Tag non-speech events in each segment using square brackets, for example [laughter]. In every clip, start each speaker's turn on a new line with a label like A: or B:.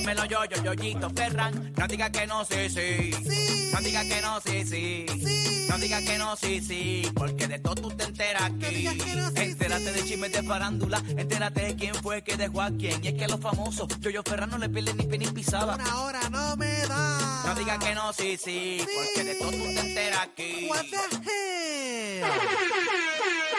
A: Dímelo yo, yo, yoyito Ferran. No diga que no, sí, sí. No diga que no, sí, sí. No diga que no, sí, sí. Porque de todo tú te enteras aquí. Entérate de chismes de farándula. Entérate de quién fue que dejó a quién. Y es que a los famosos, yo, yo Ferran no le pierden ni pie ni pisada.
B: Una hora no me da.
A: No diga que no, sí, sí. Porque de todo tú te enteras aquí.
B: What the hell? [laughs]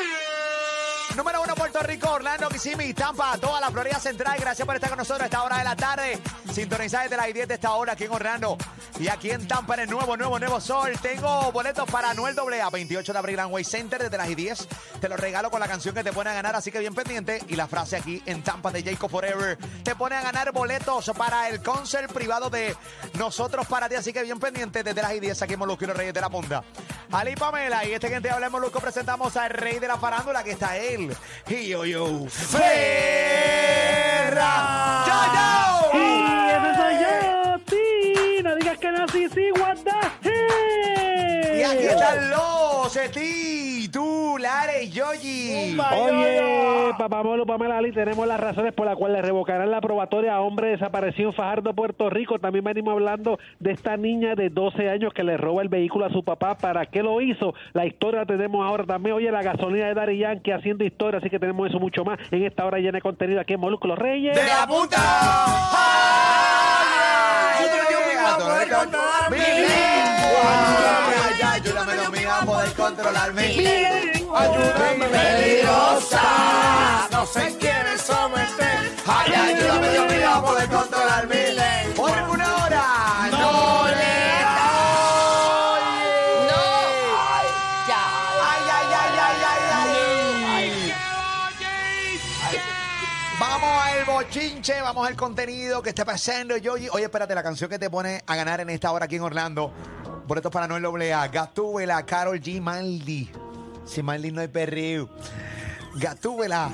C: Número uno, Puerto Rico, Orlando, Kissimmee, Tampa, toda la Florida Central. Gracias por estar con nosotros a esta hora de la tarde. Sintonizar desde las 10 de esta hora aquí en Orlando. Y aquí en Tampa, en el nuevo, nuevo, nuevo sol. Tengo boletos para Noel AA, 28 de abril, Way Center, desde las 10. Te los regalo con la canción que te pone a ganar, así que bien pendiente. Y la frase aquí en Tampa de Jacob Forever. Te pone a ganar boletos para el concert privado de nosotros para ti, así que bien pendiente desde las 10 aquí en Molusco y los Reyes de la Punta. Ali Pamela y este que te habla en Molusco presentamos al rey de la farándula, que está él. Y yo, yo, Ferra. Yo, yo.
D: ¡Sí! ¡Ese soy yo! ¡Sí! No digas que no, sí, hell?
C: Y aquí están los titulares, Yoyi.
D: Oye, papá Molo, Pamela Ali, tenemos las razones por las cuales le revocarán la probatoria a hombre desaparecido en Fajardo, Puerto Rico. También venimos hablando de esta niña de 12 años que le roba el vehículo a su papá. ¿Para qué lo hizo? La historia la tenemos ahora también. Oye, la gasolina de Dari Yankee haciendo historia, así que tenemos eso mucho más en esta hora llena de contenido aquí en Molusco Los Reyes.
C: ¡De la punta! ¡Ay! Ayúdame, Dios mío, a poder controlarme. Ayúdame, peligrosa. No se quiere someter. Ay, ayúdame, Dios mío, a poder controlar mi ley. Por una hora. No le doy.
E: ¡No! ¡Ya!
C: Ay, ay, ay, ay, ay, ay. Vamos al bochinche, vamos al contenido que está pasando, Yoyi. Oye, espérate, la canción que te pone a ganar en esta hora aquí en Orlando. Boletos para Noel AA. Gatúbela, Carol G. Maldi. Si Maldi no hay perreo. Gatúbela,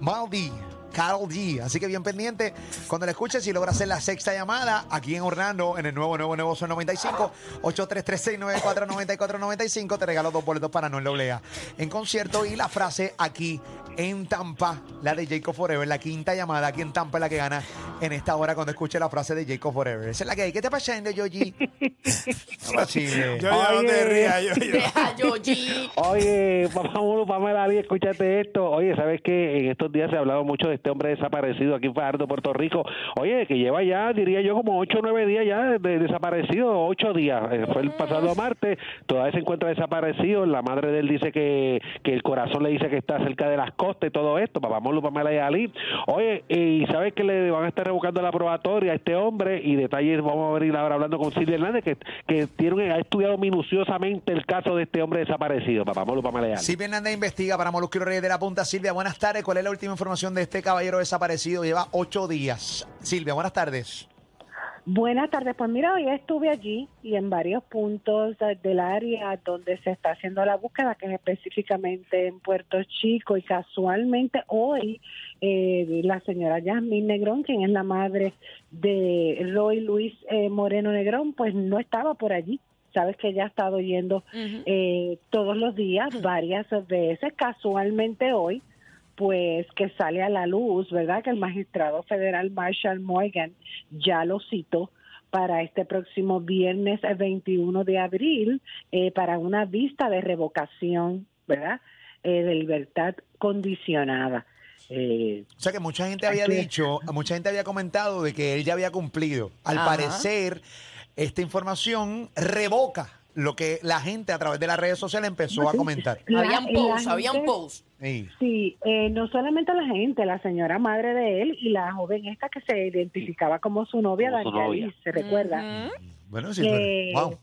C: Maldi. Carol G. Así que bien pendiente. Cuando la escuches, si logra hacer la sexta llamada aquí en Orlando, en el nuevo, nuevo, nuevo Sol 95, 8336949495, te regalo dos boletos para Noel AA. En concierto y la frase aquí en Tampa, la de Jacob Forever, la quinta llamada aquí en Tampa es la que gana en esta hora cuando escuche la frase de Jacob Forever. Esa es la que hay. ¿Qué te pasando, Yogi? [laughs] No.
B: Yo ya no te
D: Oye.
B: rías, yo, yo.
E: Deja, Yoyi.
D: Oye, Molo, Pamela escúchate esto. Oye, ¿sabes qué? En estos días se ha hablado mucho de este hombre desaparecido aquí en Fajardo, Puerto Rico. Oye, que lleva ya, diría yo, como ocho o nueve días ya de desaparecido, ocho días. Eh, Fue el pasado martes, todavía se encuentra desaparecido. La madre de él dice que, que el corazón le dice que está cerca de las costas y todo esto. Papá Molo, Pamela y Ali. Oye, y ¿sabes que le van a estar revocando la probatoria a este hombre? Y detalles, vamos a venir ahora hablando con Silvia Hernández, que, que tiene, un- ha estudiado minuciosamente el caso de este hombre desaparecido. Papá Molo, Pamela y Ali.
C: Silvia Hernández investiga para los Reyes de la Punta. Silvia, buenas tardes. ¿Cuál es la última información de este caballero desaparecido? Lleva ocho días. Silvia, buenas tardes.
F: Buenas tardes, pues mira, hoy estuve allí y en varios puntos del área donde se está haciendo la búsqueda, que es específicamente en Puerto Chico y casualmente hoy eh, la señora Yasmín Negrón, quien es la madre de Roy Luis eh, Moreno Negrón, pues no estaba por allí. Sabes que ella ha estado yendo eh, todos los días, varias veces, casualmente hoy, pues que sale a la luz, ¿verdad? Que el magistrado federal Marshall Morgan ya lo citó para este próximo viernes eh, 21 de abril eh, para una vista de revocación, ¿verdad? Eh, de libertad condicionada. Eh,
C: O sea que mucha gente había dicho, mucha gente había comentado de que él ya había cumplido. Al
E: Ajá.
C: parecer, esta información revoca lo que la gente a través de las redes sociales empezó a comentar.
F: La-
E: Habían posts, habían posts.
C: Sí.
F: Sí, eh, no solamente la gente, la señora madre de él y la joven esta que se identificaba como su novia,
D: Como su
F: Daniela
D: novia.
F: Liz, ¿se recuerda?
C: Bueno, sí, pero-
F: Eh,
C: wow.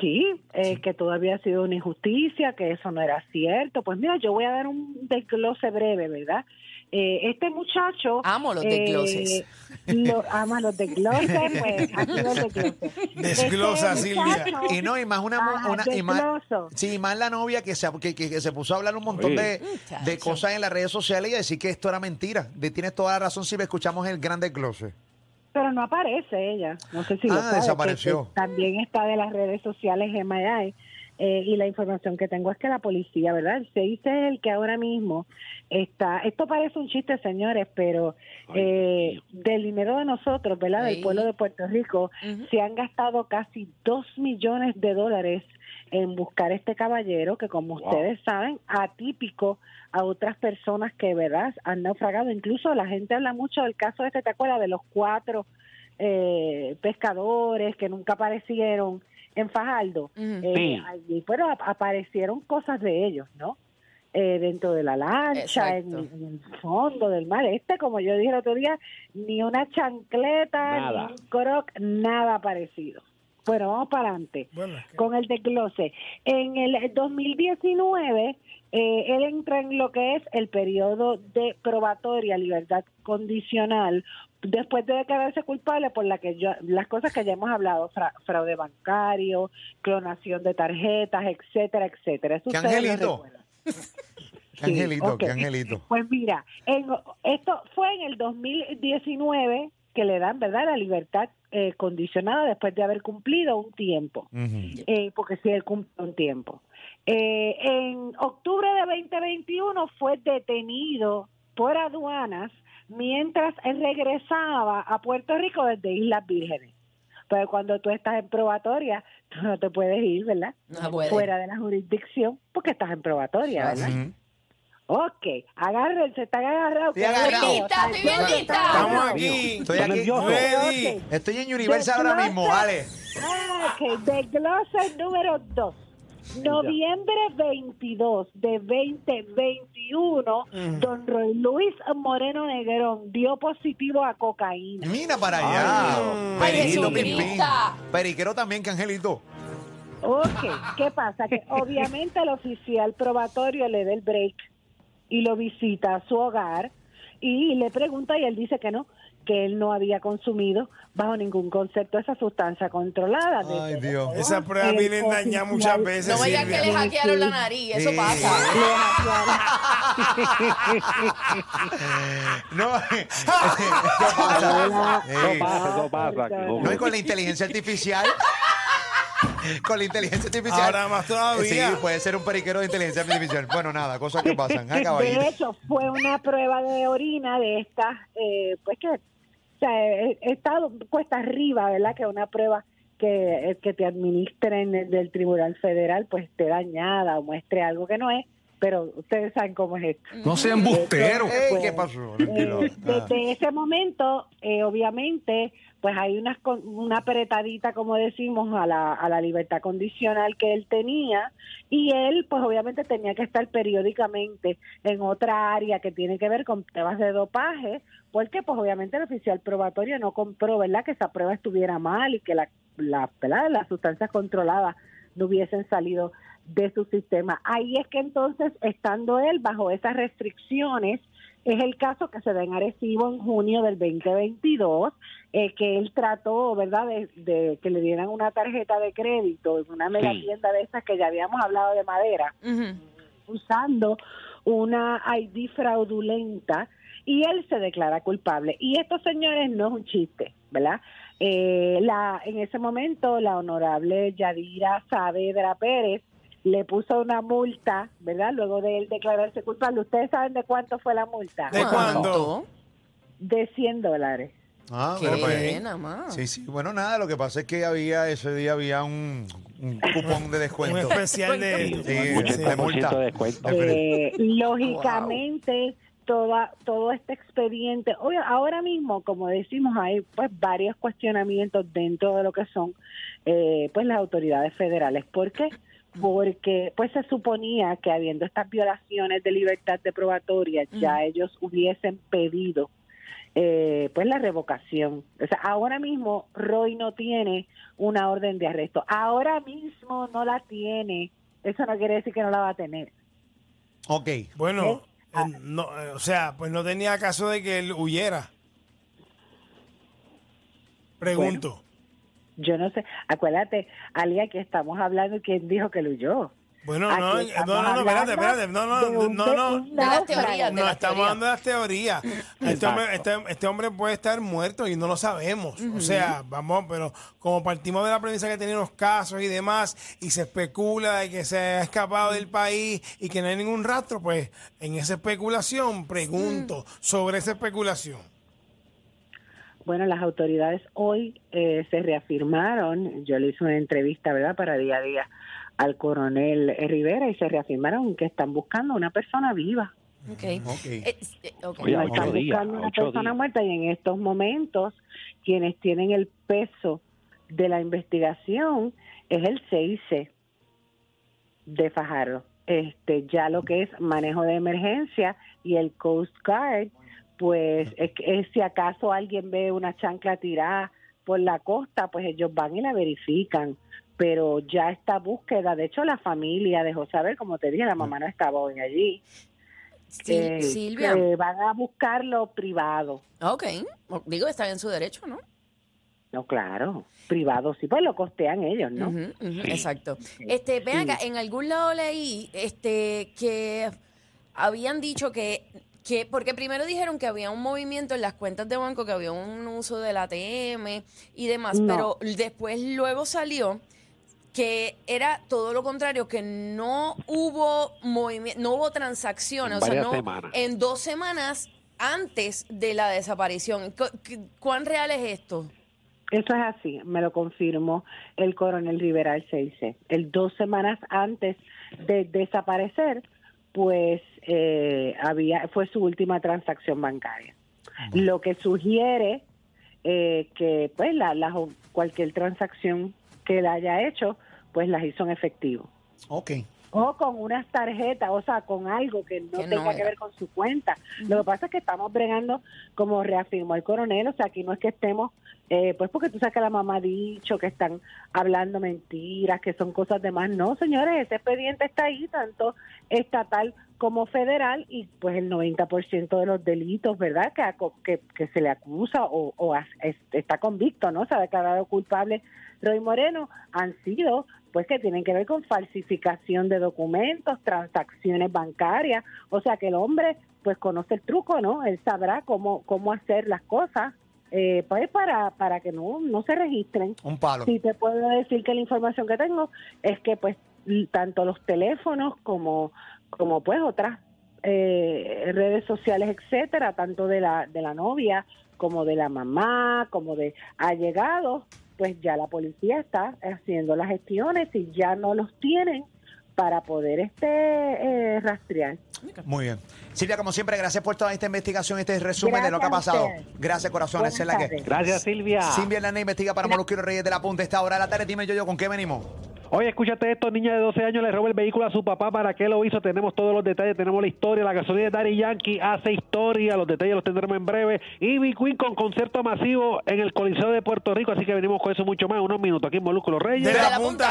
F: Sí, eh, que todo había sido una injusticia, que eso no era cierto. Pues mira, yo voy a dar un desglose breve, ¿verdad? Eh, este muchacho...
E: Amo los
F: eh,
E: desgloses.
F: lo- ama los desgloses, pues [laughs] aquí el desglose.
B: Desglosa,
F: Este
B: Silvia.
F: muchacho-
C: Y no, y más una,
F: Ajá,
C: una y más, sí, y más la novia que se, que, que- que se puso a hablar un montón de, de cosas en las redes sociales y decir que esto era mentira. De, tienes toda la razón si escuchamos el gran desglose.
F: Pero no aparece ella. No sé si lo
C: Ah,
F: sabes, que-
C: desapareció.
F: que también está de las redes sociales MIA. Eh, y la información que tengo es que la policía, ¿verdad? CIC es el que ahora mismo está, esto parece un chiste, señores, pero eh, del dinero de nosotros, ¿verdad? Del
E: Ay.
F: pueblo de Puerto Rico, se han gastado casi dos millones de dólares en buscar este caballero que, como ustedes saben, atípico a otras personas que, ¿verdad?, han naufragado. Incluso la gente habla mucho del caso este, ¿te acuerdas? De los cuatro eh, pescadores que nunca aparecieron en Fajardo. Eh,
D: Sí.
F: allí, bueno, ap- aparecieron cosas de ellos, ¿no? Eh, dentro de la lancha, en, el fondo del mar. Este, como yo dije el otro día, ni una chancleta,
D: Nada.
F: ni un croc, nada parecido. Bueno, vamos para adelante
B: Bueno, es que-
F: con el desglose. En el 2019, eh, él entra en lo que es el periodo de probatoria, libertad condicional, después de declararse culpable por la que yo, las cosas que ya hemos hablado, fra- fraude bancario, clonación de tarjetas, etcétera, etcétera. Eso [laughs]
C: ¿Qué angelito? Qué
F: Sí,
C: angelito, qué angelito.
F: Pues mira, en, esto fue en el 2019 que le dan, ¿verdad?, la libertad eh, condicionada después de haber cumplido un tiempo eh, porque sí, él cumple un tiempo. Eh, en octubre de 2021 fue detenido por aduanas mientras él regresaba a Puerto Rico desde Islas Vírgenes. Pero cuando tú estás en probatoria, tú no te puedes ir, ¿verdad?
E: No puede.
F: Fuera de la jurisdicción, porque estás en probatoria, ¿verdad?
C: Ujú.
F: Ok, agárrense, están agarrados.
C: Estoy agarrado.
E: Estoy lista, estoy bien.
B: Estamos aquí.
C: Estoy
D: Está
C: aquí. Estoy en Universal ahora mismo, vale.
F: Ah, ok, desglose número 2. Noviembre 22 de 2021, don Roy Luis Moreno Negrón dio positivo a cocaína.
C: Mira para allá.
E: Ay,
C: pim, pim. Periquero también, que angelito.
F: Ok, ¿qué pasa? Que [laughs] obviamente el oficial probatorio le da el break y lo visita a su hogar y le pregunta y él dice que no, que él no había consumido bajo ningún concepto esa sustancia controlada.
C: Ay,
F: Desde
C: Dios.
B: Esas pruebas vienen dañadas muchas veces.
E: No me digas que le hackearon la nariz, eso
C: Sí.
E: pasa.
F: Le [laughs]
C: No, ¿qué
F: Hola.
C: pasa?
D: Eso
C: Eh,
D: pasa, eso pasa.
C: no, y con la inteligencia artificial. Con la inteligencia artificial.
B: Ahora más todavía.
C: Sí, puede ser un periquero de inteligencia artificial. Bueno, nada, cosas que pasan. Ah.
F: De hecho, fue una prueba de orina de estas, eh, pues que, o sea, estado cuesta arriba, ¿verdad? Que una prueba que, eh, que te administren el- del Tribunal Federal, pues esté dañada o muestre algo que no es, pero ustedes saben cómo es esto.
G: No sea embustero.
C: Ey, ¿Qué pasó?
F: Eh,
C: Ah.
F: desde ese momento, eh, obviamente, pues hay unas con- una apretadita, como decimos, a la, a la libertad condicional que él tenía y él, pues obviamente tenía que estar periódicamente en otra área que tiene que ver con pruebas de dopaje, porque pues obviamente el oficial probatorio no compró, ¿verdad?, que esa prueba estuviera mal y que la, la, las sustancias controladas no hubiesen salido de su sistema. Ahí es que entonces, estando él bajo esas restricciones, es el caso que se da en Arecibo en junio del 2022, eh, que él trató, ¿verdad?, de, de que le dieran una tarjeta de crédito en una mega
D: Sí.
F: tienda de esas que ya habíamos hablado de madera, usando una ID fraudulenta y él se declara culpable. Y esto, señores, no es un chiste, ¿verdad? Eh, la, en ese momento, la honorable Yadira Saavedra Pérez le puso una multa, ¿verdad? Luego de él declararse culpable. ¿Ustedes saben de cuánto fue la multa?
B: ¿De cuánto?
F: De 100 dólares.
C: Ah,
E: Qué
C: bueno, pues,
E: pena, más.
C: Sí, sí. Bueno, nada, lo que pasa es que había ese día había un, un cupón de
B: Un
C: descuento.
B: especial de.
C: Sí,
D: Un
C: de
D: 80%
C: multa.
D: de descuento.
F: Eh, lógicamente, toda, todo este expediente, obvio, ahora mismo, como decimos, hay pues varios cuestionamientos dentro de lo que son eh, pues las autoridades federales. ¿Por qué? Porque pues se suponía que habiendo estas violaciones de libertad de probatoria, ya ellos hubiesen pedido eh, pues la revocación. O sea, ahora mismo Roy no tiene una orden de arresto. Ahora mismo no la tiene. Eso no quiere decir que no la va a tener.
C: Ok.
B: Bueno,
F: Ah.
B: eh, no, eh, o sea, pues no tenía caso de que él huyera. Pregunto.
F: Yo no sé. Acuérdate, Ali, que estamos hablando, ¿quién dijo que lo huyó?
B: Bueno, no, no, no, no, espérate, espérate, no, no, no, no. No,
E: las
B: estamos hablando de las teorías. Este hombre, este, este hombre puede estar muerto y no lo sabemos. O sea, vamos, pero como partimos de la premisa que tiene unos casos y demás, y se especula de que se ha escapado del país y que no hay ningún rastro, pues en esa especulación pregunto sobre esa especulación.
F: Bueno, las autoridades hoy eh, se reafirmaron, yo le hice una entrevista, ¿verdad?, para día a día al coronel Rivera y se reafirmaron que están buscando una persona viva.
E: Ok.
C: Ok.
E: Eh, eh,
F: no están
D: días,
F: buscando una persona
D: días.
F: muerta y en estos momentos quienes tienen el peso de la investigación es el CIC de Fajardo. Este, ya lo que es manejo de emergencia y el Coast Guard, pues es, que- es si acaso alguien ve una chancla tirada por la costa, pues ellos van y la verifican. Pero ya esta búsqueda, de hecho la familia dejó saber, como te dije, la mamá no estaba hoy allí,
E: Sil-
F: eh,
E: Silvia.
F: que van a buscarlo privado.
E: Ok. Digo, está en su derecho, ¿no?
F: No, claro, privado sí, pues lo costean ellos, ¿no?
E: Exacto. Este, ven acá, en algún lado leí este, que habían dicho que, que, porque primero dijeron que había un movimiento en las cuentas de banco, que había un uso del ATM y demás,
F: No.
E: pero después luego salió que era todo lo contrario, que no hubo movimiento, no hubo transacciones,
D: En
E: o sea,
D: varias
E: no,
D: semanas.
E: en dos semanas antes de la desaparición. ¿Cu- cu- ¿Cuán real es esto?
F: Eso es así, me lo confirmó el coronel Rivera CIC. El dos semanas antes de desaparecer, pues eh, había fue su última transacción bancaria. Lo que sugiere eh, que pues la, cualquier transacción que él haya hecho, pues las hizo en efectivo.
C: Ok.
F: O con unas tarjetas, o sea, con algo que no
E: Que no
F: tenga que ver con su cuenta. Lo que pasa es que estamos bregando, como reafirmó el coronel, o sea, aquí no es que estemos, eh, pues porque tú sabes que la mamá ha dicho que están hablando mentiras, que son cosas de más. No, señores, ese expediente está ahí, tanto estatal como federal, y pues el 90% de los delitos, ¿verdad?, que, que, que se le acusa o, o es- está convicto, ¿no?, se ha declarado culpable Roy Moreno, han sido pues que tienen que ver con falsificación de documentos, transacciones bancarias, o sea que el hombre pues conoce el truco, ¿no? Él sabrá cómo cómo hacer las cosas eh, pues para para que no no se registren.
C: Un palo.
F: Sí te puedo decir que la información que tengo es que pues tanto los teléfonos como como pues otras eh, redes sociales, etcétera, tanto de la de la novia como de la mamá, como de allegados, pues ya la policía está haciendo las gestiones y ya no los tienen para poder este eh, rastrear.
C: Muy bien. Silvia, como siempre, gracias por toda esta investigación, este resumen de lo que ha pasado. Gracias, corazón.
F: Buenas
C: Esa es la que.
F: tardes.
D: Gracias, Silvia.
C: Silvia Hernández investiga para los Reyes de la Punta. Esta hora de la tarde, dime yo, yo, ¿con qué venimos?
D: Oye, escúchate esto, niña de 12 años le roba el vehículo a su papá, ¿para qué lo hizo? Tenemos todos los detalles, tenemos la historia, la gasolina de Daddy Yankee hace historia, los detalles los tendremos en breve. Y Big Queen con concierto masivo en el Coliseo de Puerto Rico, así que venimos con eso mucho más, unos minutos aquí en los Reyes.
B: De la
E: la
B: punta.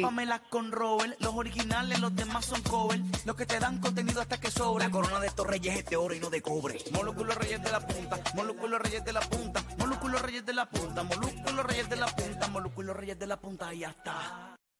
A: Pamela con Robert, los originales, los demás son cover. Los que te dan contenido hasta que sobra. La corona de estos reyes es de oro y no de cobre. Los reyes de la punta, los reyes de la punta, los reyes de la punta, los reyes de la punta, los reyes de la punta y ya está.